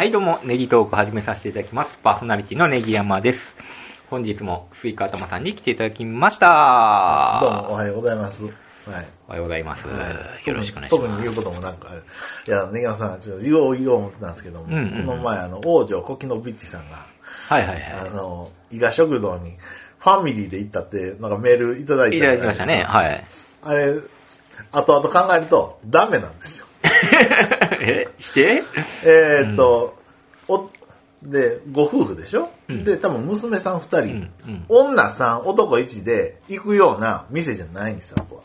はい、どうも、ネギトーク始めさせていただきます。パーソナリティのネギ山です。本日もスイカ頭さんに来ていただきました。どうも、おはようございます。はい。おはようございます。はいよろしくお願いします。特に言うこともなんか、いや、ネギマさん、ちょっと言おう言おう思ってたんですけども、うんうんうんこの前、あの、王女コキノビッチさんが、はいはいあはの、伊賀食堂に、ファミリーで行ったって、なんかメールいただいい。たいただきましたね。い。はい。あれ、後々考えると、ダメなんですよ。え？否定えーっと、お、で、ご夫婦でしょ、うん。で、多分娘さん二人、うんうん。女さん、男一で行くような店じゃないんですよ、あこは。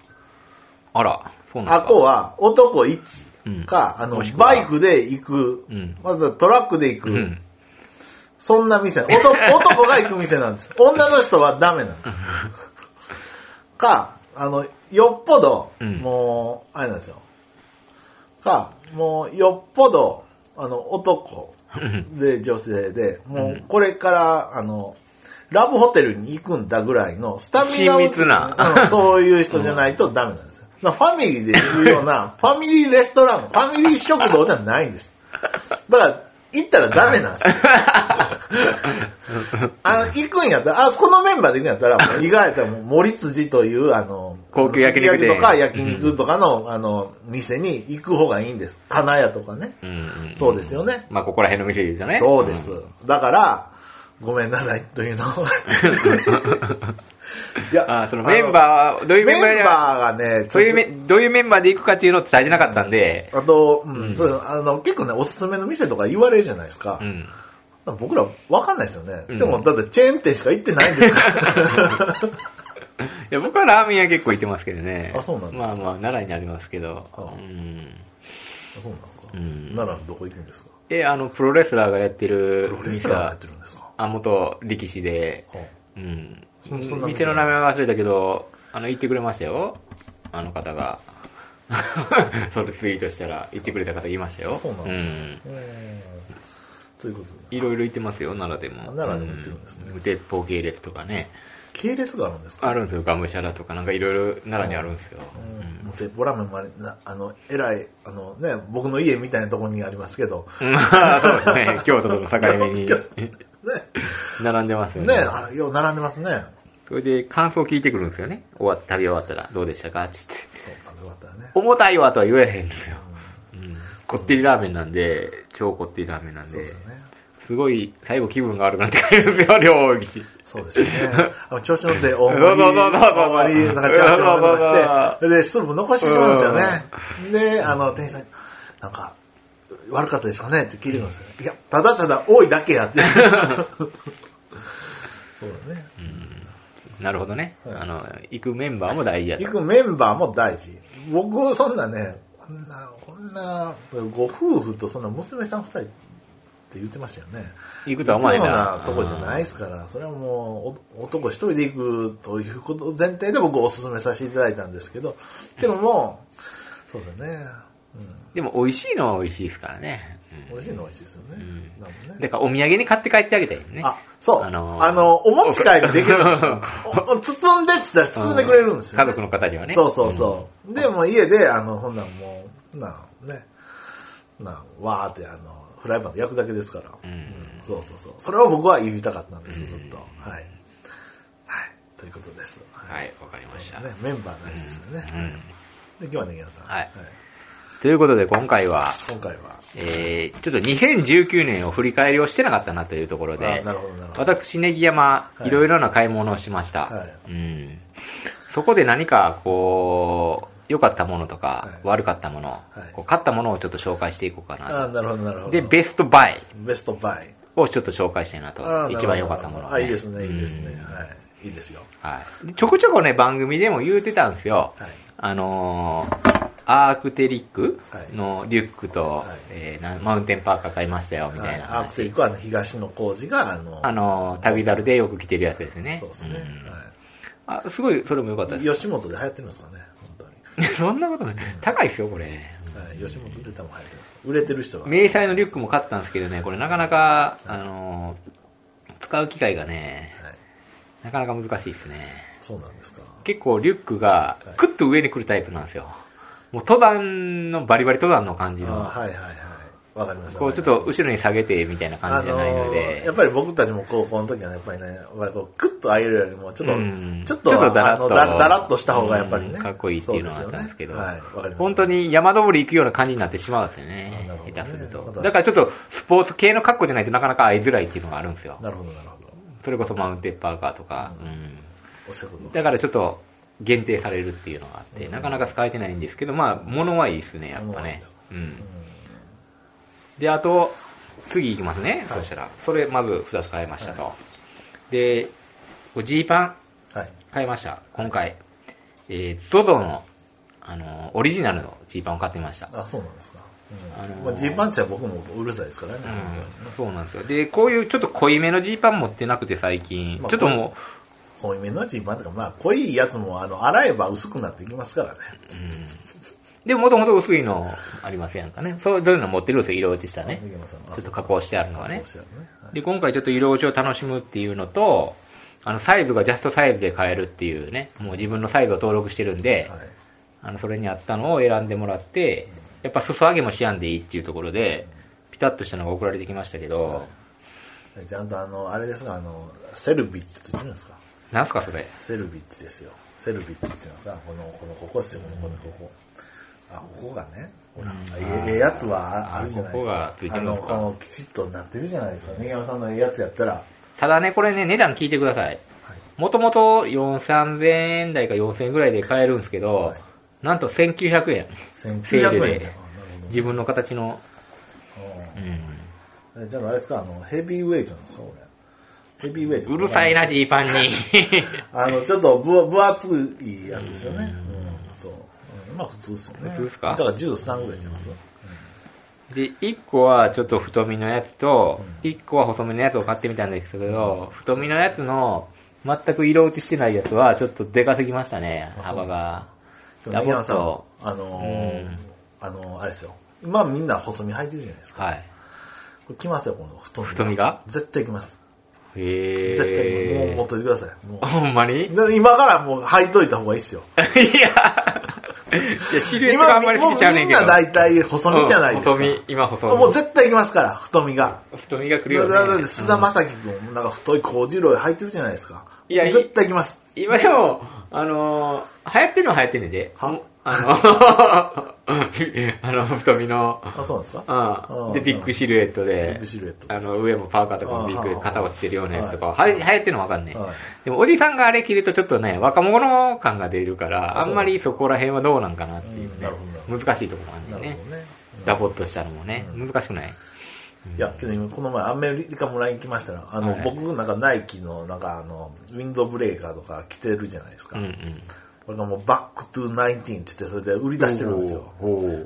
あら、そうなんあですか。こは男一うん。か、あのもし、くは？バイクで行く、うん。またトラックで行く、うん。そんな店、男 男が行く店なんです。女の人はダメなんです。か、あの、よっぽど、うん。もう、あれなんですよ。か、もう、よっぽど、あの、男うんで女性で、もうこれから、あの、ラブホテルに行くんだぐらいのスタミナを親密なうんそういう人じゃないとダメなんですよ。ファミリーで行くような、ファミリーレストラン、ファミリー食堂じゃないんです。だから、行ったらダメなんですよ。あの、行くんやったら、あ、このメンバーで行くんやったら、もう意外やったらもう森辻という、あの、高級焼肉店とか焼肉とかの、あの、店に行く方がいいんです。金谷とかね。うんうんそうですよねまあ、ここら辺の店で言うとね。そうですん。だから、ごめんなさいというのを。いやあそのメンバー、どういうメンバーメンバーがね、そういうメどういうメンバーで行くかっていうのを伝えてなかったんで、あと、うんうんそうあの、結構ね、おすすめの店とか言われるじゃないですか。うん。僕らわかんないですよね。うんでも、だってチェーン店しか行ってないんですから。いや僕はラーメン屋結構行ってますけどね。あそうなんですか？まあまあ、奈良にありますけど。あうん。そうなんですか？うんならどこ行くんですか？え、あの、プロレスラーがやってるプロレスラーがやってるんですか？あ、元力士で、はうん。店店の名前は忘れたけど、あの、言ってくれましたよ。あの方が。それツイートしたら言ってくれた方いましたよ。そうなんですかん。うーんということで。いろいろ言ってますよ、奈良でも。あ奈良でも言ってるんですねう鉄砲系列とかね。系列があるんですか？あるんですよ、ガムシャラとか、なんかいろいろ奈良にあるんですよ。うん。鉄砲ラーメンもあれ、なあの、えらい、あのね、僕の家みたいなところにありますけど、そうですね、京都との境目に ね、並んでますよね。ね、あよう並んでますね。それで感想聞いてくるんですよね。終わ食べ終わったら、どうでしたかつって。そう、食べ終わったらね。重たいわとは言えへんんですよ。うん。こってりラーメンなんで、超こってりラーメンなんです、よね。すごい最後気分が悪くなって帰るんですよ、両岸。そうですよね。あの調子乗って 大盛り、大盛り、なんかチャーシューをして、で、スープ残してしまうんですよね。で、あの、店員さんに、なんか、悪かったですかね？って聞いてくるんですよ。いや、ただただ多いだけやって。そうだね。なるほどね。はいあの、行くメンバーも大事やと行。くメンバーも大事。僕、そんなね、こんな、こんな、ご夫婦とそんな娘さん二人って言ってましたよね。行くとは思わへん行くようななとこじゃないですから、それはもう、お男一人で行くということを前提で僕お勧めさせていただいたんですけど、でももう、そうだね。でも美味しいのは美味しいですからね。うん。美味しいのは美味しいですよね。うんだからお土産に買って帰ってあげたいよね。あ、そう。ああののーお持ち帰りできるんですよ 包んでって言ったら包んでくれるんですよ、ね家族の方にはね。そうそうそう。で、もう家で、あの、ほんなんもう、なあ、ね、なあ、わーって、あの、フライパンで焼くだけですから。うんそうそうそう。それを僕は言いたかったんです、うんずっと。はい。はい。ということです。はい、わかりました。ね、メンバー大事ですよね。うんで、今日はね、ギャさん。はいということで今回は、今回は。えー、ちょっと2019年を振り返りをしてなかったなというところあでな、るほど、なるほど。私、ネギ山、はいいろいろな買い物をしました。はいうん。そこで何か、こう、良かったものとか、はい悪かったもの、いこう買ったものをちょっと紹介していこうかなあなるほど、なるほと。ど。で、ベストバイベストバイ。をちょっと紹介したいなと。一番良かったものを、あ、いいですね、いいですね。うんはい。いいですよ。はい。でちょこちょこね、番組でも言うてたんですよ。はい。あのーアークテリックはいのリュックと、はいえーなマウンテンパーカー買いましたよ、みたいなはいアークセリ話。ックはあの東野工事が、あの、あのー旅猿でよく着てるやつですね。そうですね。うんあ、すごい、それも良かったはい。です。吉本で流行ってるんですかね、本当に。そんなことない。高いですよ、これ。はい、吉本で多分流行ってます。売れてる人が。迷彩のリュックも買ったんですけどね、これなかなか、あのー使う機会がね、はい。なかなか難しいですね。そうなんですか。結構リュックがはいクッと上に来るタイプなんですよ。もう登山のバリバリ登山の感じの。あはいはいはい。わかります。こうちょっと後ろに下げてみたいな感じじゃないので。ーやっぱり僕たちも高校の時はね、やっぱりね、やこう、クッと上げるよりも、ちょっと、うんちょっと、ちょっとだらっとだだらっとした方がやっぱりね。うんかっこいいっていうのがあったんですけど、ねはい、わかります。本当に山登り行くような感じになってしまうんですよあねね。下手すると。だからちょっとスポーツ系の格好じゃないとなかなか会いづらいっていうのがあるんですよ。なるほど、なるほど。それこそマウンテンパーカーとか。うんうん。だからちょっと限定されるっていうのがあって、うんなかなか使えてないんですけど、まあ、物はいいですね、やっぱね。ううんん。で、あと、次行きますね。はいそしたら。それ、まず2つ買いましたとは。で、ジーパンはい。買いました。今回。えー、ゾゾの、あの、オリジナルのジーパンを買ってみました。あ、そうなんですか。うんあのーまあ、ジーパンチは僕もうるさいですからね。うん、そうなんですよ。で、こういうちょっと濃いめのジーパン持ってなくて最近、まあちょっとも濃いめのジーパンとか、まあ、濃いやつも、あの、洗えば薄くなっていきますからね。う、うん。でももともと薄いのありませんかね。そういうの持ってるんですよ、色落ちしたね。ちょっと加工してあるのはね。で、今回ちょっと色落ちを楽しむっていうのと、あの、サイズがジャストサイズで買えるっていうね、もう自分のサイズを登録してるんで、はい。あの、それに合ったのを選んでもらって、やっぱ裾上げもしやんでいいっていうところで、ピタッとしたのが送られてきましたけど、ちゃんとあの、あれですが、あの、セルビッチと言うんですか？なんすかそれ？セルビッチですよ。セルビッチっていうのはさ、この、この、ここですよ、この、この、ここ。あ、ここがね、ほら、うんええええやつはああるじゃないですか。ここがあの、この、きちっとなってるじゃないですか。根山さんのええやつやったら、ただね、これね、値段聞いてください。はい。もともと4、3000円台か4000円ぐらいで買えるんですけど、はいなんと1900円。1900セールで円で。自分の形の、ううんじゃああれですか、あの、ヘビーウェイトなんですか、これ？ヘビーウェイト。うるさいな、ジーパンに。あの、ちょっと分分厚いやつですよね。うんうん、そう。うん、まあ普通ですよね。普通ですか？だから13ぐらいじゃます。で、1個はちょっと太めのやつと、うん1個は細めのやつを買ってみたんですけど、太めのやつの、全く色落ちしてないやつは、ちょっとでかすぎましたね、あ幅が。ダボっと、あのーうんあのーあれですよ。今みんな細身履いてるじゃないですか。はい。これ来ますよ、この太身。太身が？絶対来ます。へ絶対。もうー。持っといてください。もほんまに今からもう履いといた方がいいですよ。や、いや、シルエットがあんまり好きちゃうねんけど。もうみんな大体細身じゃないですか。うん細身、今細身。もう絶対来ますから、太身が。太身が来るよね。だって菅田将暉君もなんか太いコーデュロイ履いてるじゃないですか。いやいい絶対来ます。今でも、あのー、流行ってるのは流行ってんねんで。は？あの、あの、太身の、あ、そうなんですか？うん。あで、ビッグシルエットビッでグ、シルエット。あの、上もパーカーとかもビッグであ。肩落ちてるようなやつとか、は流行ってるのわかんねえ。はい。でも、おじさんがあれ着るとちょっとね、若者感が出るから、ああんまりそこら辺はどうなんかなっていうね難しいところなんだよね。ダボっとしたのもね、うん。難しくない。いや、けど今この前アメリカもらいに来ましたら、あの、はい。僕なんかナイキのなんかあの、ウィンドブレーカーとか着てるじゃないですか。うんうん。これがもうバックトゥーナインティーンって言ってそれで売り出してるんですよ。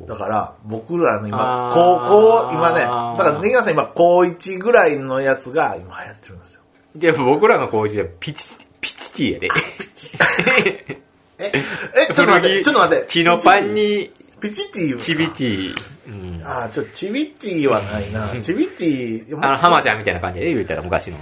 だから、僕らの今高校、今ね、だからネギワさん今、高1ぐらいのやつが今流行ってるんですよ。でも僕らの工事でピチ、ピチティやで。え、え、ちょっと待って、ちょっと待って。チノパンにピチティチビティ。うん。あー、ちょ、チビティはないな。チビティ、あの、浜ちゃんみたいな感じで言うたら昔の。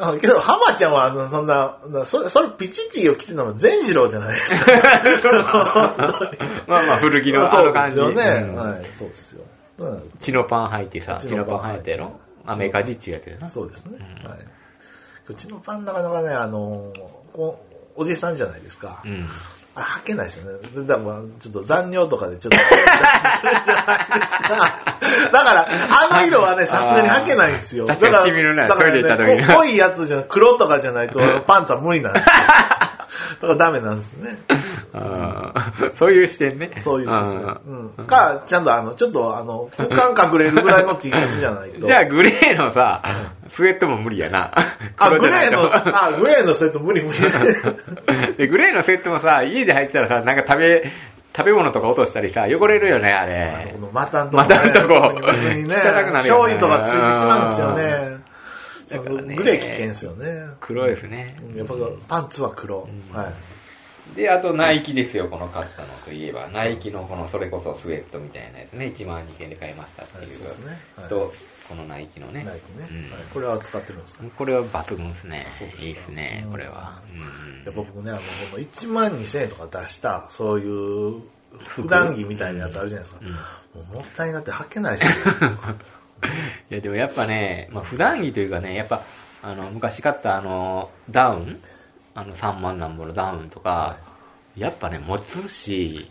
あけど、浜ちゃんは、あの、そんな、それ、それ、ピチティを着てたの善次郎じゃないですか。まあまあ古着のあの感じ。そうですよね。うんはい、そうですよ。うんチノパン履いてさ、チノチノパンパン履いたやろ？アメリカ実中やってるな。そうですね。うんはい。うちのパンなかなかね、あの、おじさんじゃないですか。うん。あ、履けないですよね。だから、ちょっと残尿とかでちょっと。だから、あの色はね、さすがに履けないんですよ。確かに染みるねだからトイレ行った時にこ濃いやつじゃな黒とかじゃないと、パンツは無理なんですよ。だからダメなんですね。そういう視点ね。そういうシステあム。うん。か、ちゃんとあの、ちょっとあの、空間隠れるぐらいの T シャツじゃないと。ー じゃあ、グレーのさ、スウェットも無理やな。あ、グレーの、あ、グレーのセット無理無理。で、グレーのセットもさ、家で入ったらさ、なんか食べ、食べ物とか落としたりさ、汚れるよね、あれこ。の股んとこ、股んとこね、汚くなるよね醤油とかついてしまうんですよね。だからねグレー危険ですよね。黒いですね。やっぱパンツは黒。うんはい。で、あとナイキですよ、この買ったのといえば。ナイキのこの、それこそスウェットみたいなやつね、1万2000円で買いましたっていう。はいそうですね。はい。と、このナイキのね。ナイキね、これは使ってるんですか？これは抜群ですねいいですね。う、ん。これは。うん。いや僕ね、あの、この1万2000円とか出した、そういう、普段着みたいなやつあるじゃないですか。うん。もうもったいなって履けないですよ。いや、でもやっぱね、まあ、普段着というかね、やっぱ、あの、昔買ったあの、ダウンあの、3万なんぼのダウンとか、はやっぱね、持つし、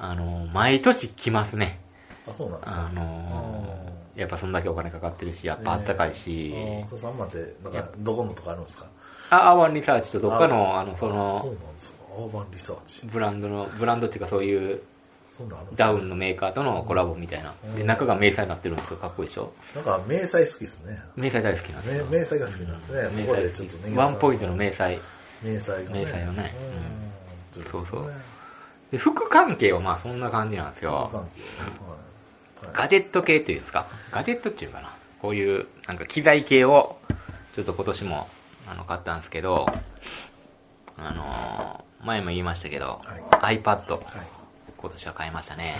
あの、毎年着ますね。あ、そうなんですか。あの、やっぱそんだけお金かかってるし、やっぱあったかいし、あーそう3万って、なんやか、どこのとかあるんですか？あ、アーバンリサーチとどっかの、あの、そそうの、なんですか。アーバンリサーチ。ブランドの、ブランドっていうかそういうダウンのメーカーとのコラボみたいな。うんで、中が迷彩になってるんですよ。かっこいいでしょ？なんか、迷彩好きですね。迷彩大好きなんです迷彩が好きなんですねうん迷ここで彩ちょっとねワンポイントの迷彩。迷彩がね。迷彩をねうんうんそうそうねで、服関係はまあそんな感じなんですよ。はいガジェット系っていうんですか？ガジェットっていうかな？こういう、なんか機材系を、ちょっと今年も、あの、買ったんですけど、あのー前も言いましたけど、iPad、はい。今年は買いましたね。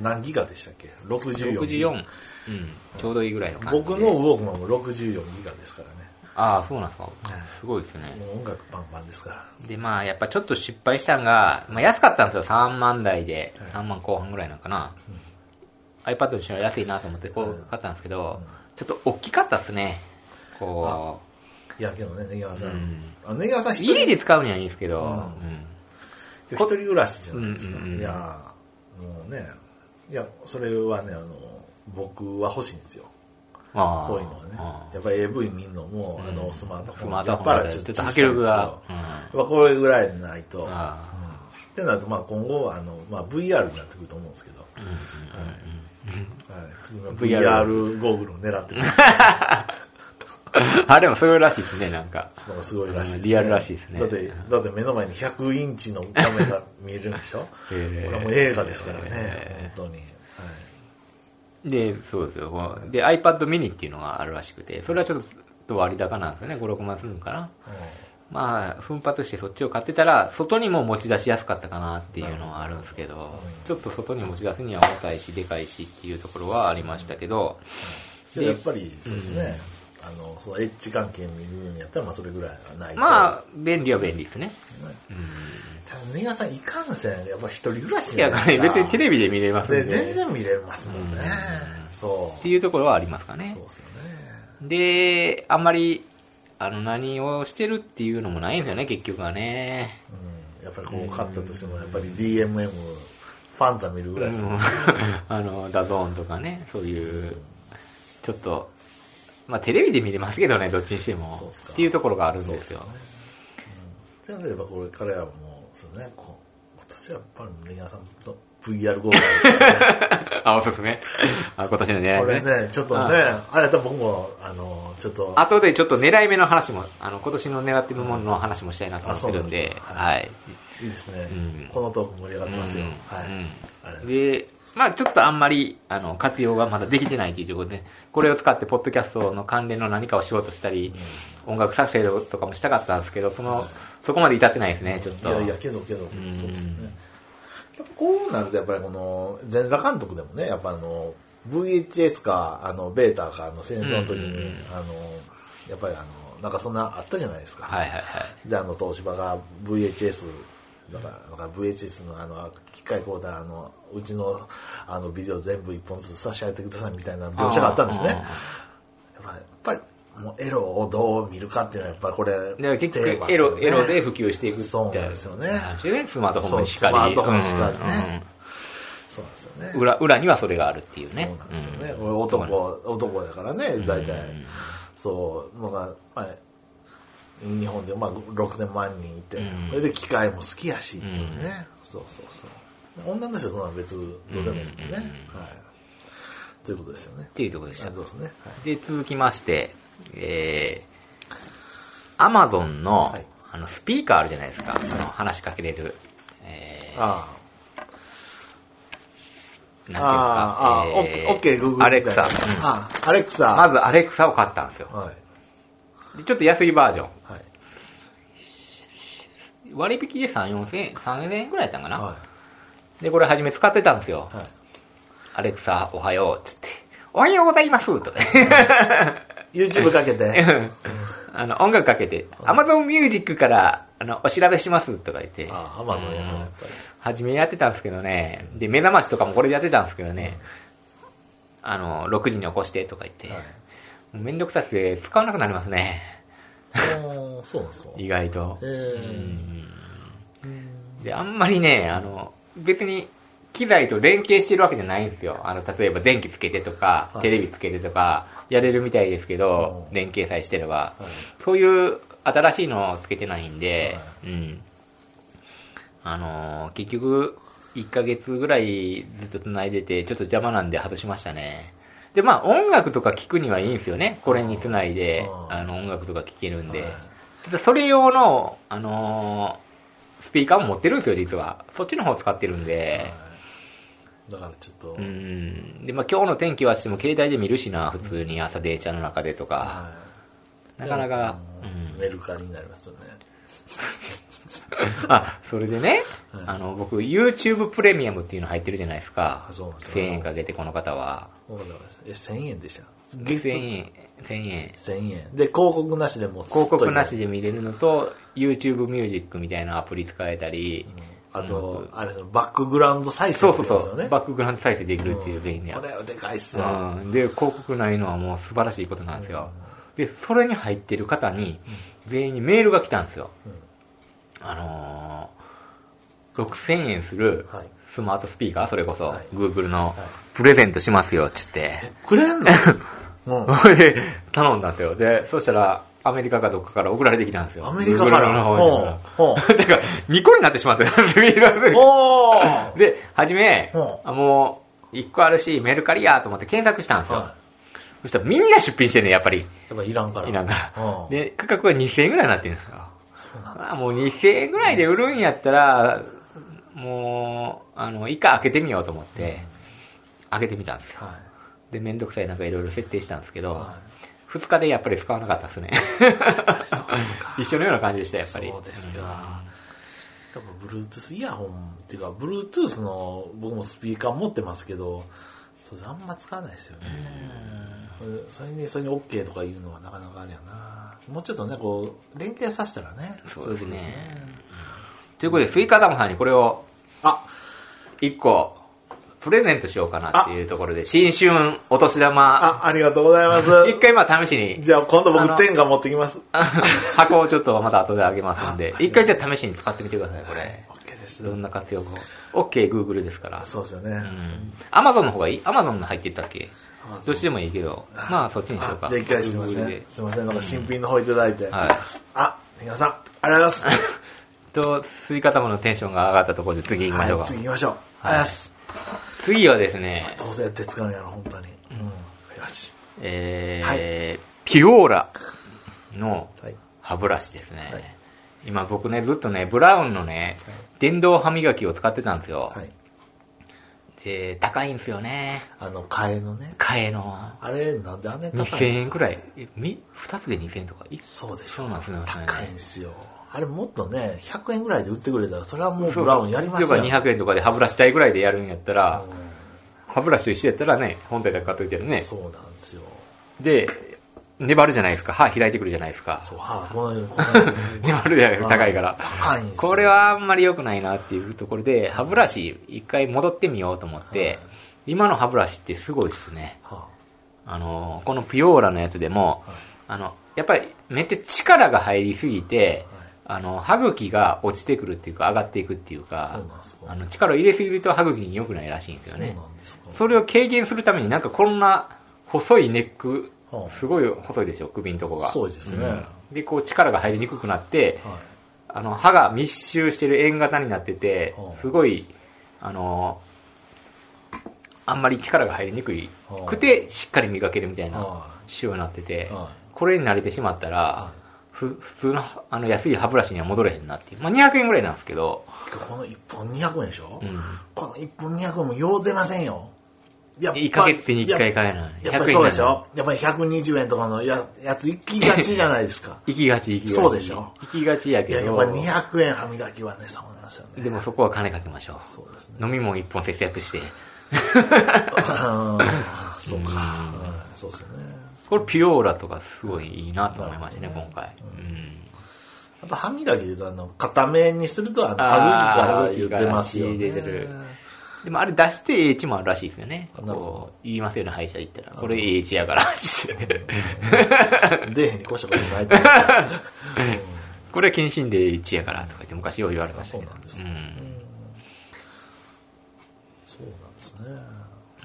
何ギガでしたっけ ?64。64。うん。ちょうどいいぐらいの感じで。僕のウォークマンも64ギガですからね。ああ、そうなんですかはい。すごいですよね。もう音楽パンパンですから。で、まあ、やっぱちょっと失敗したんが、まあ、安かったんですよ。3万台で。はい3万後半ぐらいなんかな。うん iPad にしたら安いなと思って、こう買ったんですけど、うんちょっと大きかったっすね。こいや、けどね、ネギワさん。うんあネギワさん家で使うにはいいんですけど、うんうん一人暮らしじゃないですか。うんうんうんいや、もうね、いや、それはね、あの、僕は欲しいんですよ。こういうのはね。やっぱり AV 見んのも、うん。あの、スマートフォン。スマートフォンやっぱりちょっと迫力が。これぐらいでないと。うん。あってなると、まあ今後、あの、まあ VR になってくると思うんですけど、はい、次の VR ゴーグルを狙ってくる。あ、でもそういうらしいですね、なんか。のがすごいらしい、うんリアルらしいですね。だって、だって目の前に100インチの画面が見えるんでしょ。こへー。れはもう映画ですからね、へー。本当に。はいで、そうですよ。で、iPad mini っていうのがあるらしくて、それはちょっと割高なんですよね。5、6万するのかな。まあ、奮発してそっちを買ってたら、外にも持ち出しやすかったかなっていうのはあるんですけど、うんちょっと外に持ち出すには重たいし、でかいしっていうところはありましたけど、ででやっぱり、そうですね、あの、そのエッジ関係見るんやったら、まあそれぐらいはないと。まあ、便利は便利ですね。ねうん。ただ、ネガさんいかんせん、やっぱ一人暮らしいや、別にテレビで見れますんでで。全然見れますもんね。うんそう。っていうところはありますかねそう。ですよね。で、あんまり、あの、何をしてるっていうのもないんですよね、結局はね。うん。やっぱりこう、買ったとしても、やっぱり DMM、ファンザ見るぐらいですようんね。あの、 DAZN とかね、そういう、ちょっと、まあテレビで見れますけどね、どっちにしてもそうっていうところがあるんですよ。そうですね。うん。例えばこれ、彼らも、そうね、こう、私はやっぱりネギさんと VR ゴーグルで すね。あ、おすすめ。あ今年の狙こい目れね、ちょっとね、あれやったら僕も、あの、ちょっと、後でちょっと狙い目の話も、あの、今年の狙ってるものの話もしたいなと思ってるんあで、はい。いいですね、うんこのトーク盛り上がってますよ。うんはい。で、まあちょっとあんまり、あの、活用がまだできてないというところで、これを使って、ポッドキャストの関連の何かをしようとしたり、音楽作成とかもしたかったんですけど、その、そこまで至ってないですね、ちょっと。いやいや、けどけど、んそうですね。やっぱこうなると、やっぱりこの、前座監督でもね、やっぱあの、VHS か、あの、ベータか、あの、戦争の時に、うんうんうんあの、やっぱりあの、なんかそんなあったじゃないですか。はいはいはい。で、あの、東芝が VHS、だから、だから VHS のあの、機械コーダー、あの、うちの、あの、ビデオ全部一本ずつ差し上げてくださいみたいな描写があったんですね。やっぱやっぱり、もうエロをどう見るかっていうのは、やっぱりこれ、で結局エロ、エロで普及していくそうなんですよねスマートフォンもしっかり。スマートフォンしかりねそうなんですよね。裏、裏にはそれがあるっていうね。そうなんですよね。うん俺男、男だからね、大体。うんそう、のが、まあ、日本でまあ6000万人いて、うんそれで機械も好きやし、っていううんね。そうそうそう。女の人はそんなの別どうでもいいですもんね。うんはい。ということですよねっ。ていうところでしたあ。そうですね。はいで、続きまして、えー、アマゾンの、はいあの、スピーカーあるじゃないですか。あの、話しかけれる。えー、ああ。なんていうんですか。ああ、オえーッケー、グーグル。アレクサ。うんあ、アレクサ。まずアレクサを買ったんですよ。はい。でちょっと安いバージョン。はい。割引で3、4千円、3千円くらいやったんかな。はで、これ初め使ってたんですよ。い。はい。アレクサ、おはよう、つって。おはようございますとか。YouTube かけて。あの、音楽かけて、Amazon Music から、あの、お調べしますとか言って。あ、アマゾンやさんやっぱり。初めやってたんですけどね。で、目覚ましとかもこれでやってたんですけどね。あの、6時に起こしてとか言って、はい。めんどくさくて使わなくなりますね。そうなんですか。意外と。えうんうんで、あんまりね、あの、別に機材と連携してるわけじゃないんですよ。あの、例えば電気つけてとか、はいテレビつけてとか、やれるみたいですけどう、ん連携さえしてれば。はいそういう新しいのをつけてないんで、はうん。あのー結局、1ヶ月ぐらいずっと繋いでて、ちょっと邪魔なんで外しましたね。で、まあ音楽とか聴くにはいいんですよね。これに繋いで、うんあの音楽とか聴けるんで。はいただそれ用の、あのースピーカーも持ってるんですよ、実は。そっちの方使ってるんで。はいだからちょっと、うん。で、まあ今日の天気はしても携帯で見るしな、普通に朝電車の中でとか。はいなかなか、ううんんメルカリになりますよね。あ、それでね、はいあの、僕、YouTube プレミアムっていうの入ってるじゃないですかあ。そうなんです1000ね円かけて、この方は。わかりますえ、1000円でした？1000円、1000円。1000円。で、広告なしでもう広告なしで。で見れるのと、YouTube ミュージックみたいなアプリ使えたり、あと、うんあれ、バックグラウンド再生そうそうそう。バックグラウンド再生できるっていう便利な。これはでかいっすよ。うん、で、広告ないのはもう素晴らしいことなんですよ。で、それに入ってる方に、全員にメールが来たんですよ。うんあのー、6000円するはいスマートスピーカー、それこそ、はい Google のはいプレゼントしますよ、つって。くれんの？うん。そ れで、頼んだんですよ。で、そしたら、アメリカかどっかから送られてきたんですよ。アメリカから Google の方ほうほに。てか、2個になってしまったんですメールがおーで、はじめほ、あもう、1個あるし、メルカリやと思って検索したんですよ。はそしたらみんな出品してんねやっぱり。い。やっぱいらんから。いらんから。うんで、価格は2000円ぐらいになってるんですよ。そうなんだまあもう2000円ぐらいで売るんやったら、もう、あの、一回開けてみようと思って、開けてみたんですよ。はで、めんどくさいなんかいろいろ設定したんですけい。ど、は2日でやっぱり使わなかったですね。一緒のような感じでした、やっぱり。そうですかい。やっぱ Bluetooth イヤホンっていうか、Bluetooth の僕もスピーカー持ってますけど、それあんま使わないですよね。それに、それに OK とか言うのはなかなかあれやな。もうちょっとね、こう、連携させたらね。そうですねいということで、スイカ玉さんにこれをあ、1個、プレゼントしようかなっていうところで、新春お年玉、あ、ありがとうございます。一回まあ試しに、じゃあ今度僕天下持ってきます。箱をちょっとまた後であげますんで、一回じゃあ試しに使ってみてください、これ。OK です。どんな活用法。OK、Google ですから。そうですよね。うん。Amazon の方がいい ?Amazon の入ってったっけ？どっちでもいいけど、まあそっちにしようか。あじゃあ一回すいませ Google んで。すいません、なんか新品の方いただいて。はい。あ、皆さん、ありがとうございます。と、スイカ玉のテンションが上がったところで次行きましょうか。はい、次行きましょう。はいありがとうございます。次はですね、どうせやって使うんやろ、本当に。うん。よし。えー、ピオーラのはい。歯ブラシですね。はい今僕ね、ずっとね、ブラウンのね、電動歯磨きを使ってたんですよ。はい。で、高いんですよね。あの、替えのね。替えの。あれ、なんであんなに高いんですか？2000円くらい。え、み、2つで2000円とか？いそうでしょ。そうなんですね高いんですよ。あれもっとね、100円ぐらいで売ってくれたら、それはもうブラウンやりますよ。そうそう200円とかで歯ブラシ代ぐらいでやるんやったら、う歯ブラシと一緒やったらね、本体だけ買っといてるね。そうなんですよ。で、粘るじゃないですか。歯開いてくるじゃないですか。そう、はあ、このように。このように粘るじゃないですか、高いから。高いんですよ。これはあんまり良くないなっていうところで、歯ブラシ一回戻ってみようと思って、はい今の歯ブラシってすごいですね。はあの、このピオーラのやつでも、はいあの、やっぱりめっちゃ力が入りすぎて、はいあの、歯茎が落ちてくるっていうか、上がっていくっていうかあの、力を入れすぎると歯茎に良くないらしいんですあ、よね。そ。それを軽減するためになんかこんな細いネックは、あ。すごい細いでしょ、首のとこが。そうですね。ん。で、こう力が入りにくくなって、はい。あの、歯が密集してる円型になってては、あ。すごい、あの、あんまり力が入りにくい。はあ。くて、しっかり磨けるみたいなは仕様になってては、これに慣れてしまったら普通のあの安い歯ブラシには戻れへんなっていう。まあ、200円ぐらいなんですけど、この1本200円でしょ、うん。この1本200円もよう出ませんよ。やっぱ1ヶ月に1回買えない。やっぱりそうでし100円ょ？やっぱり120円とかのややつ行きがちじゃないですか。行きがち、行きがち。そうでしょ？行きがちやけいや、やっどぱ、り200円歯磨きはね、そうなんですよね。でもそこは金かけましょそうですね。う。飲み物1本節約して。うんそうか。そうですよね。これピオーラとかすごいいいなと思いましたね、今回。ううんあと歯磨きで言うと、あの、固めにすると、あの、あー歯茎が出ますよね。歯茎が出てるでもあれ出して A1 もあるらしいですよね。こう言いますよね、歯医者行ったら。どこれ A1 やから。出えへんに越したことないと これは検診で A1 やからとか言って昔よう言われましたけど。そうなんですか、ううんんそうなんですね。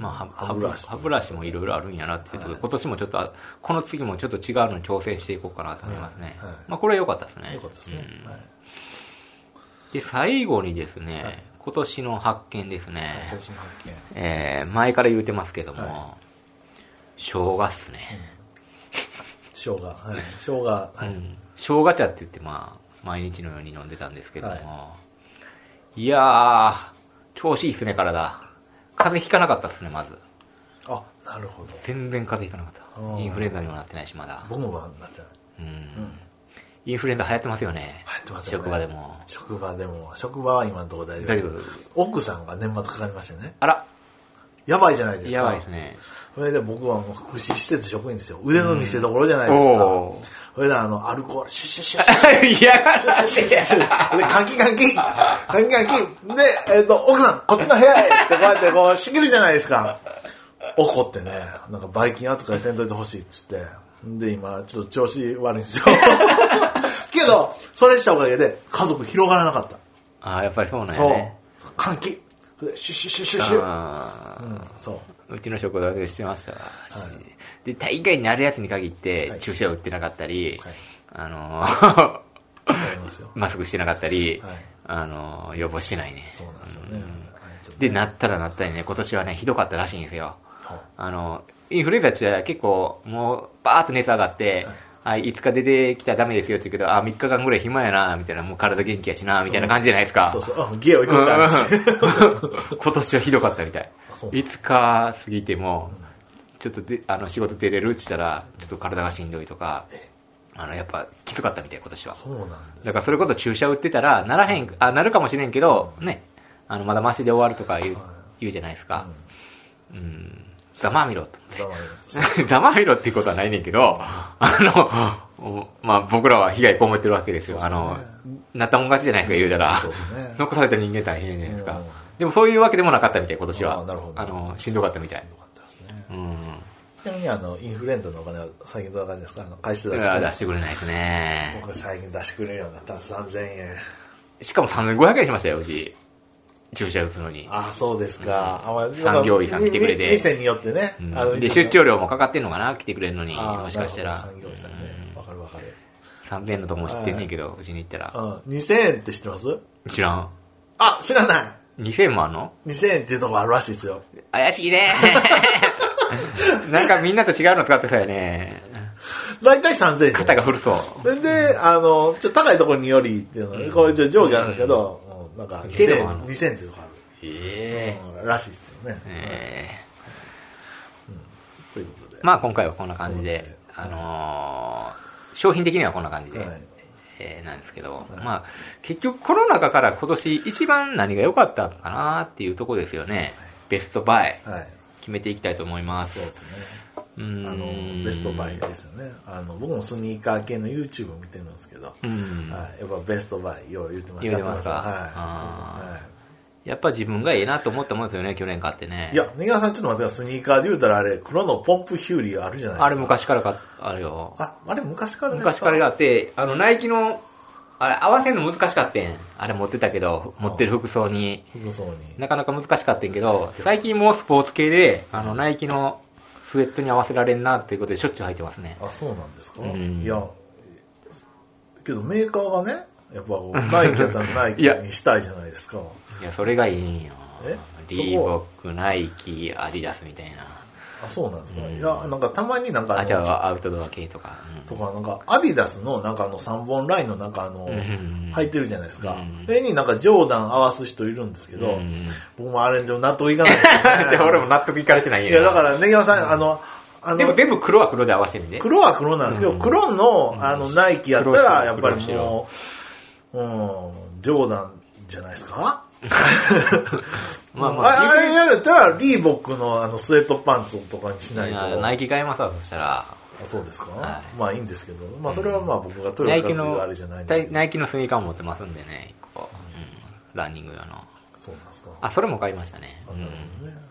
まあ、歯歯ブラシ歯ブラシもいろいろあるんやなっていうところで、はい今年もちょっと、あこの次もちょっと違うのに挑戦していこうかなと思いますね。はいはいまあ、これは良かったですね。よかったですね。うんはいで、最後にですね、はい今年の発見ですね。今年の発見。えー、前から言うてますけども、は生姜っすね。生姜。はい。生姜。はい。うん。生姜茶って言って、まあ、毎日のように飲んでたんですけども、、はいやー、調子いいっすね、体。風邪ひかなかったっすね、まず。あ、なるほど。全然風邪ひかなかった。インフルエンザにもなってないし、まだ。僕もなってない。うん。うん。インフルエンザ流行ってますよね。流行ってますよね。職場でも。職場でも。職場は今のところ大丈夫。大丈夫。奥さんが年末かかりましてね。あら、やばいじゃないですか。やばいですね。それで僕はもう福祉施設職員ですよ。腕の見せ所じゃないですか。おー。それであの、アルコール、シュッシュッシュッシュッ。嫌がらせで、カキカキ、カキカキ。で、えっ、と、奥さん、こっちの部屋へってこうやってこう、仕切るじゃないですか。怒ってね、なんかバイキン扱いせんといてほしいっつって。で、今、ちょっと調子悪いんですよ。けど、それしたおかげで、家族広がらなかった。ああ、やっぱりそうなんやそうね。。換気。でシュッシュッシュッシュッシュうん、そう。うちの職場でしてましたわ、いで、大概になるやつに限っはてい注射打ってなかったり、はい。あの。マスクしてなかったり、はいあの予防してないね。そうなんですよね。うんで、ねなったらなったりね、今年はね、ひどかったらしいんですよ。あの、インフルエンザって結構、もう、バーッと熱上がって、はい、5日出てきたらダメですよって言うけど、あ、3日間ぐらい暇やな、みたいな、もう体元気やしな、みたいな感じじゃないですか。そうそう。あゲオ行こうって話。うん 今年はひどかったみたいあそう。5日過ぎても、ちょっとであの仕事出れるって言ったら、ちょっと体がしんどいとか、あの、やっぱきつかったみたい、今年は。そうなん。だからそれこそ注射打ってたら、ならへん、あ、なるかもしれんけど、ね、あの、まだマシで終わるとか言う,、はい言うじゃないですか。うんうん。ざまあみろと。ざまあみろ ざまあみろっていうことはないねんけど、あの、おまあ僕らは被害被ってるわけですよ。あの、なったもん勝ちじゃないですか、言うたら。残された人間大変じゃないですかうん。でもそういうわけでもなかったみたい、今年は。あーなるほどの、しんどかったみたい。ちなみにあの、インフルエンザのお金は最近どんな感じですか？あの、返して出してくれ出してくれないですね。僕は最近出してくれるようになった3000円。しかも3500円しましたよ、うち。注射打つのに。ああ、そうですか。あまあ産業医さん来てくれてみ店によってね。うんあので、出張料もかかってんのかな？来てくれるのに、もしかしたら。産業医さんね。わかるわかる。うん3000円のとこも知ってんねんけど、うちに行ったら。うん。2000円って知ってます？知らん。あ、知らない。2000円もあんの？2000円っていうとこあるらしいですよ。怪しいね。なんかみんなと違うの使ってたよね。だいたい3000円。肩が古そう。で、あの、ちょっと高いところによりっていうのね、これ上下あるんだけど、うんなんか2000 2000円もあるの円、2000円っていうとこある。えうんらしいですよね。えうんということで。まあ今回はこんな感じで、あのー商品的にはこんな感じで、はいえーなんですけど、はいまあ結局この中から今年一番何が良かったかなっていうところですよね。ベストバイ、はい。決めていきたいと思います。そうですね。うーんあの、ベストバイですよね。あの、僕もスニーカー系の YouTube 見てるんですけど、うんはい、やっぱベストバイ、よう言ってます言うてますかはい。はいやっぱ自分がええなと思ったもんですよね、去年買ってね。いや、ネギワさんちょっと待ってください。スニーカーで言うたらあれ、黒のポンプヒューリーあるじゃないですか。あれ昔からか、あれよ。あ、あれ昔からです昔からあって、あの、ナイキの、あれ、合わせるの難しかったん。あれ持ってたけど、持ってる服装に。服装に。なかなか難しかったんけど、最近もうスポーツ系で、あの、ナイキのスウェットに合わせられんなっていうことでしょっちゅう履いてますね。あ、そうなんですか、うんいや、けどメーカーがね、やっぱナイキやったらナイキ にしたいじゃないですか。いや、それがいいんよえ？リーボック、ナイキ、アディダスみたいな。あ、そうなんですか、うん。いや、なんかたまになんかあ、じゃのあアウトドア系とか。うん。とか、なんか、アディダスの、なんかあの、3本ラインの、なんかあの、うん。履いてるじゃないですか。うん。それになんか、ジョーダン合わす人いるんですけど、うん。僕もあれ、でも納得いかないね。じゃあ俺も納得いかれてないんいや、だから、ネギワさん、あの、あの、でも全部黒は黒で合わせてんで。黒は黒なんですけど、うん。黒の、うん。あの、ナイキやったら、やっぱり黒もう、うん、ジョーダンじゃないですか まあまあああれやるったら、リーボックのあの、スウェットパンツとかにしないと。ナイキ買いますわ、そしたら。あそうですか、はいまあいいんですけど、まあそれはまあ僕がトナイキヨタっていうのあれじゃないんですけ、どナイキのスニーカーも持ってますんでね、一個。うんランニング用の。そうなんですか？あ、それも買いましたね。あなるほどね。はい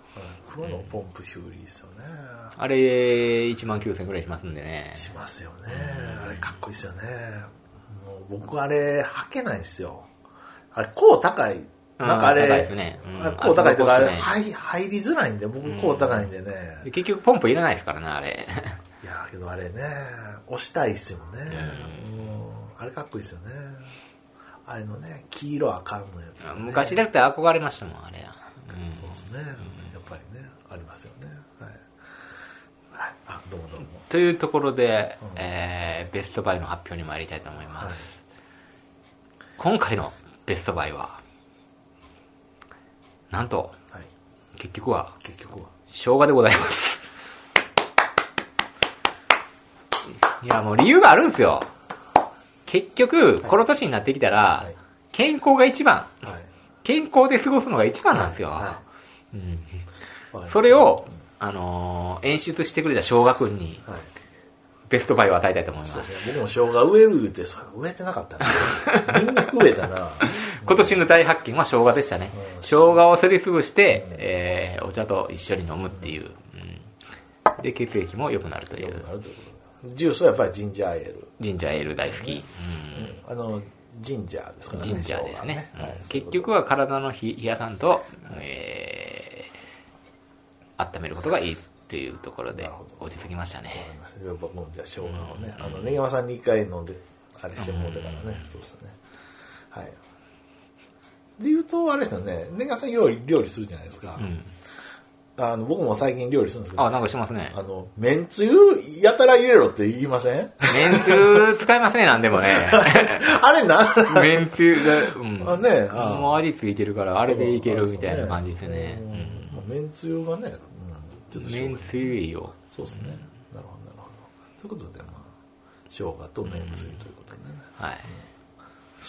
黒のポンプ修理ですよね。あれ、1万9000くらいしますんでね。しますよね。あれかっこいいですよね。もう僕あれ履けないんですよ。あれ、こう高い。なんかあれ、高いですねうんあこう高いとか、あれ入入りづらいんで、僕こう高いんでね。で結局ポンプいらないですからね、あれ。いや、けどあれね、押したいっすよね。あれかっこいいですよね。あれのね、黄色赤のやつ、ね。昔だって憧れましたもん、あれ。うんそうですね。やっぱりね、ありますよね。はい。はい、あ、どうもどうも。というところで、うんえーベストバイの発表に参りたいと思いはいます。。今回のベストバイは、なんと、はい。結局は、結局は。生姜でございます。いや、もう理由があるんですよ。結局、この年になってきたら、はい健康が一番。はい。健康で過ごすのが一番なんですよ。はうんそれを、あのー演出してくれた生姜くんに、はい。ベストバイを与えたいと思いま。すすね。僕も生姜植えるって、それ植えてなかった な。ニンニク植えたな。今年の大発見は生姜でしたねうん。生姜をすりつぶして、うんえーお茶と一緒に飲むっていう。うんで、血液も良くなるという。ジュースはやっぱりジンジャーエール。ジンジャーエール大好き。うんあの、ジンジャーですからね。ジンジャーですね。結局は体の冷やさんと、えー、温めることがいいっていうところで落ち着きましたね。やっぱもうじゃあ生姜をね、うんあの、ネギマさんに一回飲んで、あれしてもうてからね、うんそうですね。はい。で言うと、あれですよね、ネギマさん料理、料理するじゃないですか。うん。あの、僕も最近料理するんですけど、あ、なんかしてますね。あの、めんつゆやたら入れろって言いません？めんつゆ使いますね、なんでもね。あれな、めんつゆが、うん。あねあもう味ついてるから、あれでいけるみたいな感じですよね。ううんめんつゆがね、うん、ちょっとめんつゆいいよ。そうですね。なるほど、なるほど。ということで、まあ、生姜とめんつゆということでね。はい。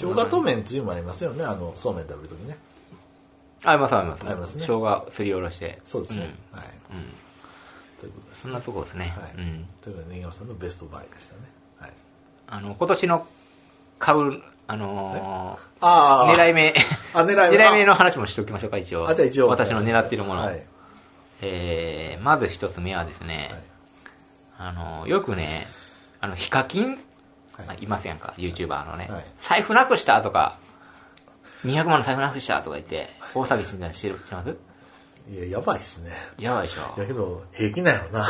生姜とめんつゆもありますよね、あの、そうめん食べるときね。あります、あります。ありますね生姜すりおろして。そうですね。うんはい。うん。ということです、そんなとこですね。はい。うん。ということで、ネギさんのベストバイでしたね。はい。あの、今年の買う、あのあー、狙い目。あ、狙い目。狙い目の話もしておきましょうか、一応。あ、じゃあ一応。私の狙っているもの。はい。えー、まず一つ目はですね、あの、よくね、あの、ヒカキン、はい。いますやんか、YouTuber のね、はい財布なくしたとか、200万の財布なくしたとか言って、大騒ぎしてたりしてる、します？いや、やばいっすね。やばいでしょ。だけど、平気なんやろな。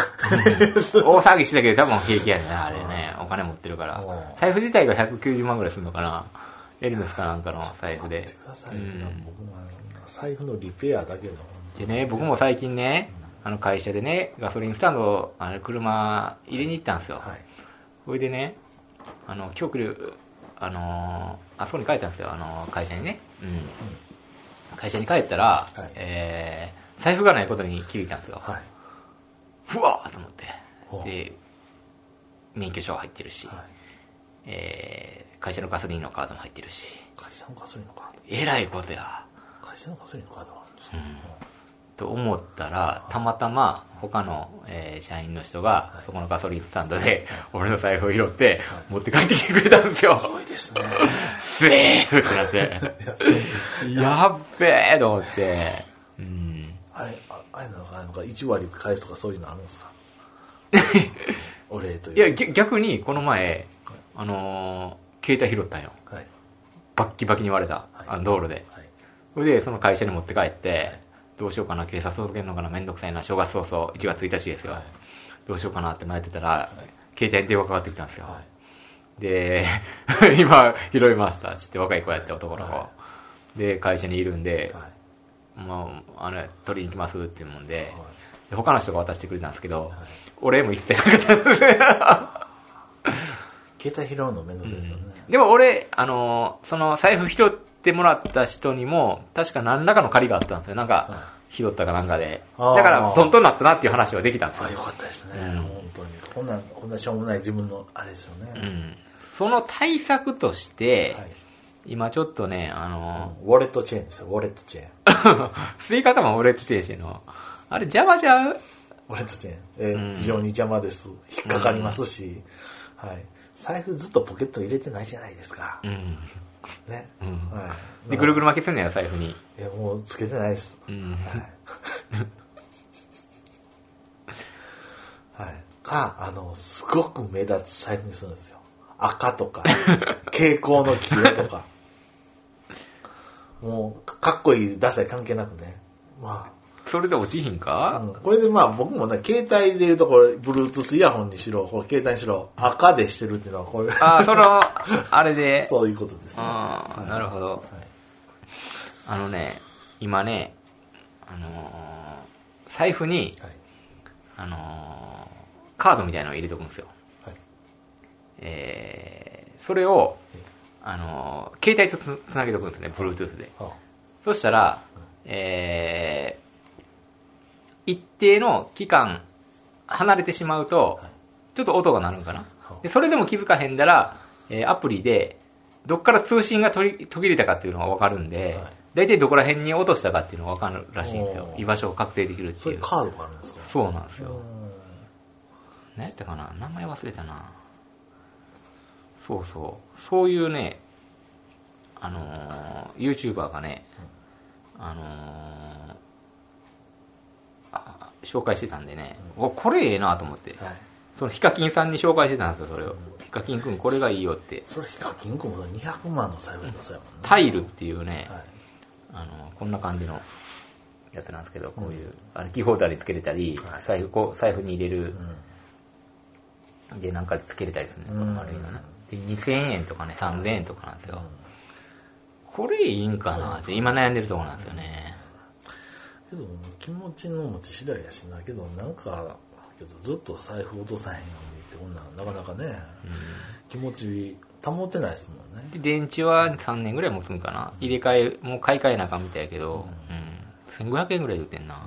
大騒ぎしてたけど多分平気やねあれね。お金持ってるからうん。財布自体が190万ぐらいするのかな？エルメスかなんかの財布で待ってくだ。さい。うん僕もあの財布のリペアだけの。でね、僕も最近ね、あの会社でね、ガソリンスタンド、あの車入れに行ったんですよ。はい。それでね、あの、今日来る、あのーあそこに帰ったんですよ、あのー会社にね。うん。会社に帰ったら、はいえー、財布がないことに気づいたんですよ。はい。ふわーと思ってで、免許証入ってるし、はい。えー、会社のガソリンのカードも入ってるし、会社のガソリンのカード。えらいことや。会社のガソリンのカードがあるんですよ。うん。と思ったら、たまたま他の、えー社員の人が、そこのガソリンスタンドで、俺の財布を拾って、持って帰ってきてくれたんですよ。すごいですね。セーフってなって、やっべえと思って、うん。あれ、ああれなのか、か、1割返すとかそういうのあるんですか？お礼という。いや、ぎ逆に、この前、あのー携帯拾ったんよ。はい。バッキバキに割れた、はいあの道路で。はい。それで、その会社に持って帰って、どうしようかな、警察届けるのかな、めんどくさいな、正月早々、1月1日ですよ。はいどうしようかなって迷ってたら、携帯に電話かかってきたんですよ。はい。で、今、拾いました、つって若い子やって男の子。はで、会社にいるんで、はい。もう、あれ、取りに行きますっていうもんで、はいで他の人が渡してくれたんですけど、はい俺も一切なかったんですね。携帯拾うのめんどくさいですよね。でも俺、あのーその財布拾ってもらった人にも、確か何らかの借りがあったんですよ。なんかは、拾ったかなんかで。だから、トントンになったなっていう話はできたんですよあ、。よかったですね。うん本当に。こんな、こんなしょうもない自分のあれですよね。うん。その対策として、はい。今ちょっとね、あのウォレットチェーンですよ、ウォレットチェーン。ー吸い方も俺としてしての、あれ邪魔ちゃう？ウォレットチェーン。えーうん非常に邪魔です。引っかかりますし、はい。財布ずっとポケット入れてないじゃないですか。うん。ね。うんはい。で、ぐるぐる巻きすんねや、財布に。いや、もうつけてないです。うん。はい。はい。か、あの、すごく目立つ財布にするんですよ。赤とか、蛍光の黄色とか。もう、かっこいい、ダサい関係なくね。まそれで落ちひんあ、か？うんこれでまあ僕もね、携帯で言うとこれ、Bluetooth イヤホンにしろ、これ携帯にしろ、赤でしてるっていうのは、これ、ああ、その、あれで、そういうことですね。ああ、はいなるほど。はいあのね、今ね、あのー財布に、はい。あのーカードみたいなのを入れておくんですよ。はい。えー、それを、あのー携帯とつつなげておくんですね、Bluetooth で。はそしたら、えー、一定の期間離れてしまうとはい、ちょっと音が鳴るんかなは。でそれでも気づかへんだら、えーアプリで、どっから通信が途切途切れたかっていうのがわかるんではい、大体どこら辺に落としたかっていうのがわかるらしいんですよ居場所を確定できるっていうう。そういカードがあるんですかそうなんですよ。うん何やったかな？名前忘れたな。そうそう。そういうね、あのー、YouTuber がね、あのーあ紹介してたんでね、おこれええなと思って、はい。そのヒカキンさんに紹介してたんですよ、それを。ヒカキンくんこれがいいよって。それヒカキンくんも200万の財布だそうやもんね。タイルっていうね、はい。あの、こんな感じのやつなんですけど、こういう、あのキーホルダーにつけれたり、はい財布、こう、財布に入れるう、ん。で、なんかでつけれたりするね、こうんの丸いのね。で、2000円とかね、3000円とかなんですよ。これいいんかなって今悩んでるところなんですよね。けど、気持ちの持ち次第やしな、けど、なんか、けどずっと財布落とさへんようにって、こんなんなかなかね、気持ち保てないですもんね。で、電池は3年ぐらい持つんかな入れ替え、もう買い替えなあかんみたいやけど、うん。1500円ぐらいで売ってんな。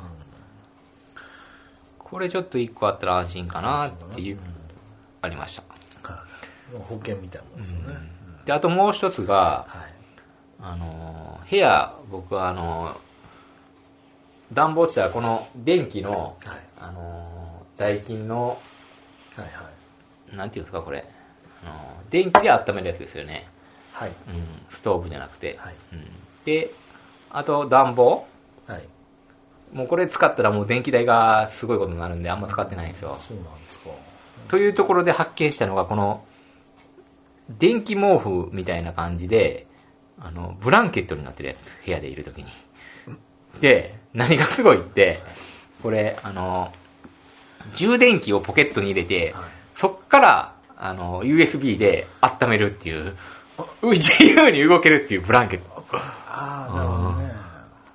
これちょっと1個あったら安心かなっていう、ありました。はい。保険みたいなもんですよね。で、あともう一つが、はい。あのー、部屋、僕はあのー、暖房落ちたらこの電気の、はいあのー、ダイキンの、はいはい。なんていうんですか、これ。あのー電気で温めるやつですよね。はい。うん、ストーブじゃなくて。はいうん、で、あと暖房。はい。もうこれ使ったらもう電気代がすごいことになるんであんま使ってないんですよ。そうなんですか。というところで発見したのがこの、電気毛布みたいな感じで、あの、ブランケットになってるやつ、部屋でいるときに。で、何がすごいって、これ、あの、充電器をポケットに入れて、はいそっから、あの、USB で温めるっていう、自由に動けるっていうブランケット。ああ、なるほどね。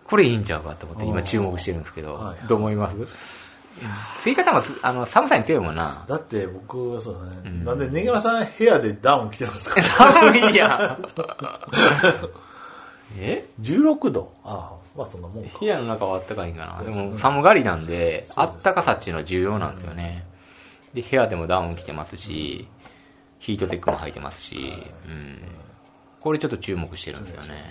これいいんちゃうかと思って今注目してるんですけどはい、どう思います？吸い方もすあの寒さに強いもんな。だって僕、そうですね。うんなんで、ネギマさん部屋でダウン着てるんですか？寒 いやん。え16度？ああ、まあそんなもんか。部屋の中は暖かいんかな。でも寒がりなんで、あったかさっていうのは重要なんですよね。で、部屋でもダウン着てますし、ヒートテックも履いてますし、うん。これちょっと注目してるんですよね。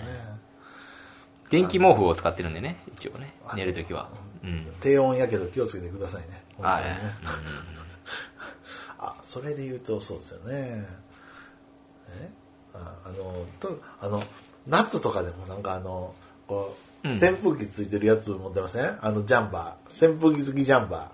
電気毛布を使ってるんでね、一応ね、寝るときは。うん。低温やけど気をつけてくださいね。はい。あ、それで言うとそうですよね。え？ああの、とあの、夏とかでもなんかあの、こう、うん扇風機ついてるやつ持ってません、あのジャンバー。扇風機付きジャンバ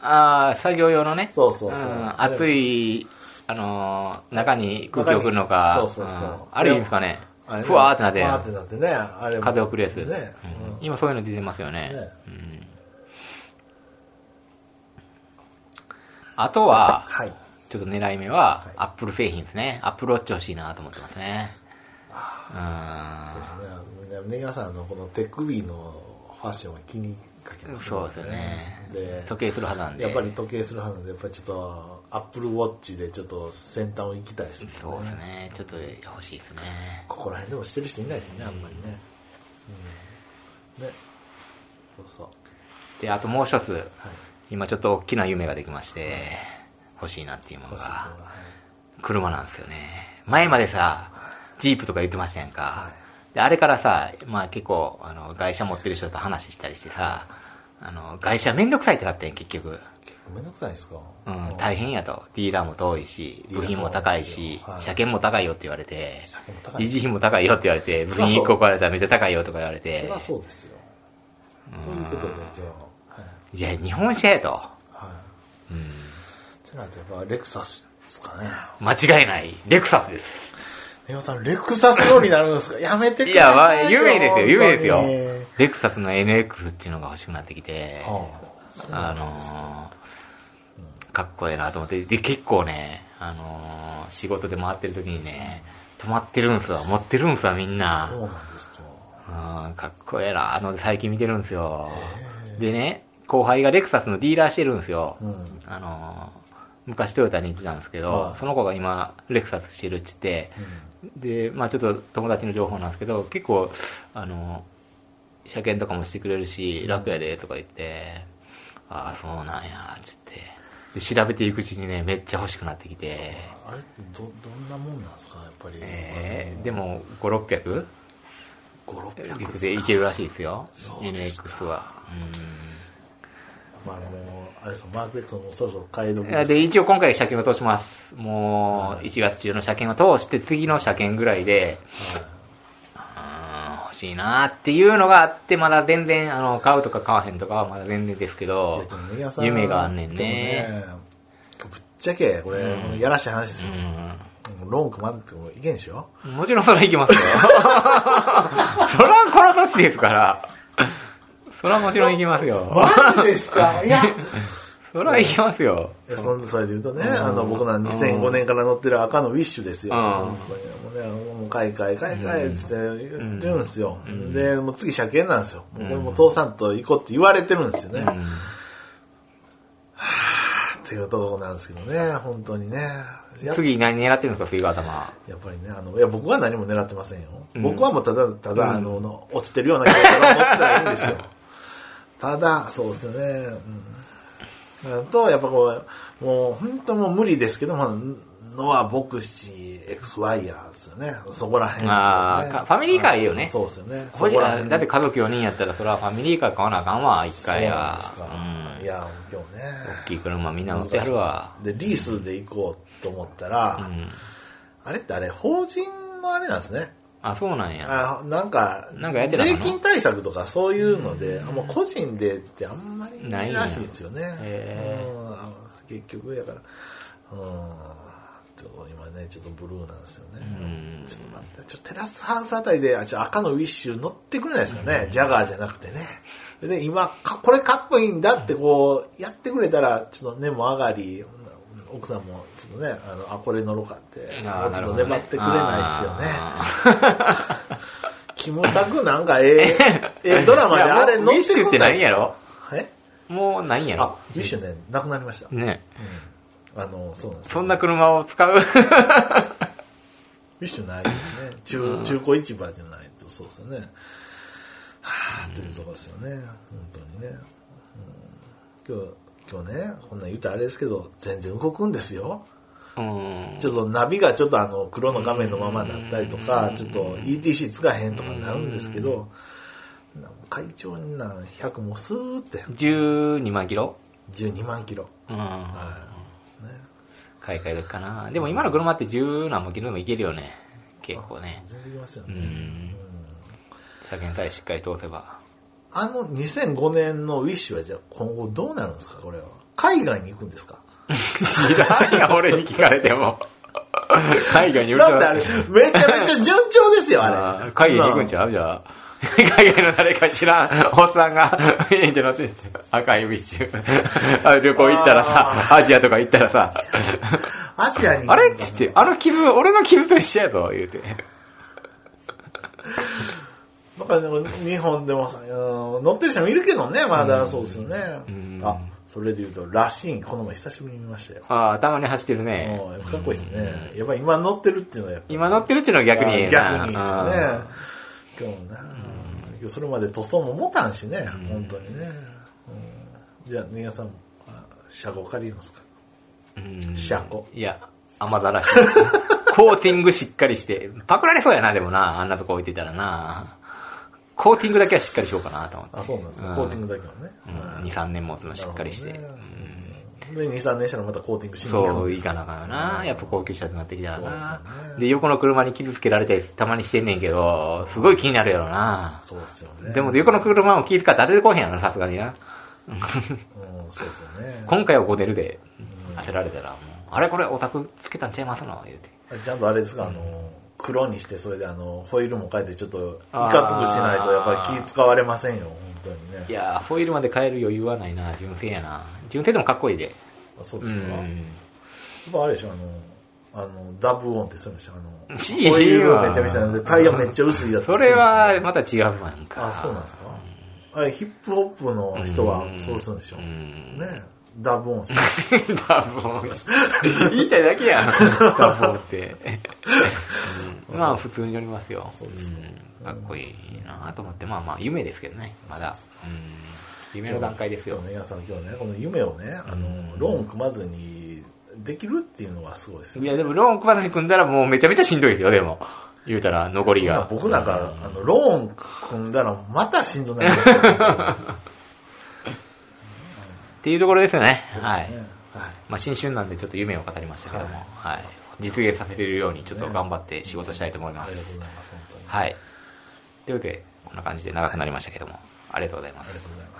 ああ、作業用のね。そうそうそうん暑い、あのー中に空気を送るのか。そうそうそうんあれいいんですかねー。あれねふわーってなってふわーってなってね。あれも風を送るやつ。ね。うんうん今そういうの出てますよね。ねうんあとは、はい。ちょっと狙い目ははい、アップル製品ですね。アップルウォッチ欲しいなと思ってますね。そうですね。ネギワさんあのこの手首のファッションは気にかけますそうですよね。で、時計するはずなんで。やっぱり時計する派なんで、やっぱりちょっと、アップルウォッチでちょっと先端を行きたいですね。そうですね。ちょっと欲しいですね。ここら辺でもしてる人いないですね、あんまりね。うん。ね。そうそう。で、あともう一つ、はい。今ちょっと大きな夢ができまして、欲しいなっていうものが、車なんですよね。前までさ、ジープとか言ってましたやんか。はいであれからさ、まあ結構、あの、外車持ってる人と話したりしてさ、あの、外車めんどくさいってなったんや、結局。めんどくさいですか？うん、大変やと。ディーラーも遠いし、部品も高いし、はい車検も高いよって言われて、維持費も高いよって言われて、部品1個壊れたらめっちゃ高いよとか言われそてり、ゃそうですよ。ということで、じゃあ、はい。じゃあ日本車やと。はい。うん、ってなるとやっぱレクサスですかね。間違いない。レクサスです。ネオさん、レクサス乗りになるんですか？やめてくいや、まあ、ださいよ。夢ですよ、夢ですよ。レクサスの NX っていうのが欲しくなってきて、はああのー、かっこええなと思って、で、結構ね、あのー、仕事で回ってる時にね、止まってるんすわ、持ってるんすわ、みんな。そうなんですか。うんかっこええな、あの、最近見てるんですよでね、後輩がレクサスのディーラーしてるんですよ。うんあのー、昔トヨタに行ってたんですけど、はいその子が今、レクサスしてるっつって、で、まあちょっと友達の情報なんですけど、結構、あの、車検とかもしてくれるし、楽やで、とか言って、ああ、そうなんや、つって。で、調べていくうちにね、めっちゃ欲しくなってきて、あれってど、どんなもんなんですか？やっぱり。えー、でも、5、600? 5、600でいけるらしいですよ。NX は。まあ、もう、あれですマーク X もそろそろ買い時うん。いやで、一応今回車検を通します。もう、1月中の車検を通して、次の車検ぐらいで、はいうん欲しいなっていうのがあって、まだ全然、あの、買うとか買わへんとかはまだ全然ですけど夢があんねんでもね。ぶっちゃけ、これ、うんやらしい話ですよ。うロンクマンってもいけんでしょん。もちろんそれはいきますよ。それはこの年ですから。それはもちろんいきますよ。マジですか？いや、それはいきますよ。いやそんそれで言うとね、うんあの、僕ら2005年から乗ってる赤のウィッシュですよ。うん本当にもうね、もう買い替え、買い替えって言ってるんですよ。うんで、もう次車検なんですよ。もうこれもうん父さんと行こうって言われてるんですよね。うんっていうところなんですけどね、本当にね。や次何狙ってるんですか、水が頭。やっぱりね、あの、いや、僕は何も狙ってませんよ。うん僕はもうただ、ただ、うんあのの、落ちてるようなキャラクターを持ってたらいいんですよ。ただ、そうですよね。うん。あと、やっぱこう、もう、本当もう無理ですけども、ノア、ボクシー、エクスワイヤーですよね。そこら辺ね。あーかファミリーカーいいよねそうですよね。こら辺だって家族4人やったら、それはファミリーカー買わなあかんわ、一回そうですか。うんいや、今日ね。大きい車みんな乗ってやるわ。で、リースで行こうと思ったら、うん。あれってあれ、法人のあれなんですね。あ、そうなんや。あなんか、なんかやってたかな？税金対策とかそういうので、うんあもう個人でってあんまりないいらしいですよね。へーうんあ結局、やから、うん、ちょっと今ね、ちょっとブルーなんですよね。うんちょっと待って、ちょっとテラスハウスあたりで、あちょ赤のウィッシュ乗ってくれないですかね、ジャガーじゃなくてね。で、今か、これかっこいいんだってこう、やってくれたら、ちょっと根も上がり、奥さんも、ちょっとね、あの、あ、これ乗ろうかって、もうちょっと粘ってくれないですよね。キムタクなんかええ、ええドラマであれ乗ってウィッシュってない何やろ？え？もうないんやあろ、ウィッシュね、なくなりました。ね。うん。あの、そうなんですよそんな車を使う？ウィッシュないですね。中、うん中古市場じゃないと、そうですよね。はぁ、というところですよね。本当にね。うん、今日、今日ね、こんなん言うとあれですけど、全然動くんですよ。うん。ちょっとナビがちょっとあの、黒の画面のままだったりとか、うんちょっと ETC つかへんとかになるんですけど、会長にな100もスーって、12万キロ？12万キロ。うん。はい。ね。買い替えるかな。でも今の車って10何万キロでもいけるよね。結構ね。全然いきますよね。うんうん車検さえしっかり通せば。あの2005年のウィッシュはじゃあ今後どうなるんですか？これは。海外に行くんですか？知らんや、俺に聞かれても。海外に売るだってあれ、めちゃめちゃ順調ですよ、あれ。あ海外に行くんちゃう？じゃあ。海外の誰か知らん、おっさんが、赤いウィッシュ。あ旅行行ったらさ、アジアとか行ったらさ、アジアに。あれっつって、あの傷、俺の傷と一緒やぞ、言うて。だからでも日本でもさ、うん乗ってる人もいるけどね、まだそうですよねうん。あ、それで言うと、ラシーン、この前久しぶりに見ましたよ。ああ、たまに走ってるね。かっこいいですね。やっぱり今乗ってるっていうのはやっぱり今乗ってるっていうのは逆にええな。逆にいいですよね。今日な、それまで塗装も持たんしね、うん本当にね。うんじゃあ、皆さん、あ車庫借りますか？うん車庫いや、雨ざらし。コーティングしっかりして、パクられそうやな、でもな、あんなとこ置いてたらな。コーティングだけはしっかりしようかなと思って。あ、そうなんですか。うんコーティングだけはね。うん、2、3年持つのしっかりして。なるほどねで、2、3年したらまたコーティングしに行くんそう、ですいかなあかな。やっぱ高級車となってきたらな。で横の車に傷つけられたりたまにしてんねんけど、すごい気になるやろな。そうですよね。でも、横の車も気遣って当ててこへんやろな、さすがにな。うんうん、そうですよね。今回はモデルでうん当てられたら、もう、あれこれオタクつけたんちゃいますの？言うて。ちゃんとあれですか、あの、黒にして、それであの、ホイールも変えて、ちょっと、いかつくしないと、やっぱり気使われませんよ、本当にね。いやー、ホイールまで変える余裕はないな、純正やな。純正でもかっこいいで。あそうですか？やっんぱあれでしょ、あの、あの、ダブオンってそうでしょ、あの、しいホイールめちゃめちゃなんで、タイヤめっちゃ薄いやつ。それは、また違うわんか。あ、そうなんですか？あれ、ヒップホップの人はそうするんでしょ？うねんダブオン。ダボン。言いたいだけやん。ダボンって。う んまあ、普通に乗りますよ。そうですねうんかっこいいなと思って、まあまあ、夢ですけどね、まだ。うん夢の段階ですよね皆さん今日ね、この夢をね、あの、ローン組まずにできるっていうのがすごいですよい。や、でも、ローン組まずに組んだらもうめちゃめちゃしんどいですよ、でも。言うたら、残りが。僕なんか、うんあの、ローン組んだらまたしんどなりますよ っていうところですよね。はい。ねはい。まあ、新春なんでちょっと夢を語りましたけども、はいはい。実現させれるようにちょっと頑張って仕事したいと思いまありがとうす。ございます、本当に。はい。というわけで、こんな感じで長くなりましたけども、ありがとうございますありが。とうございます。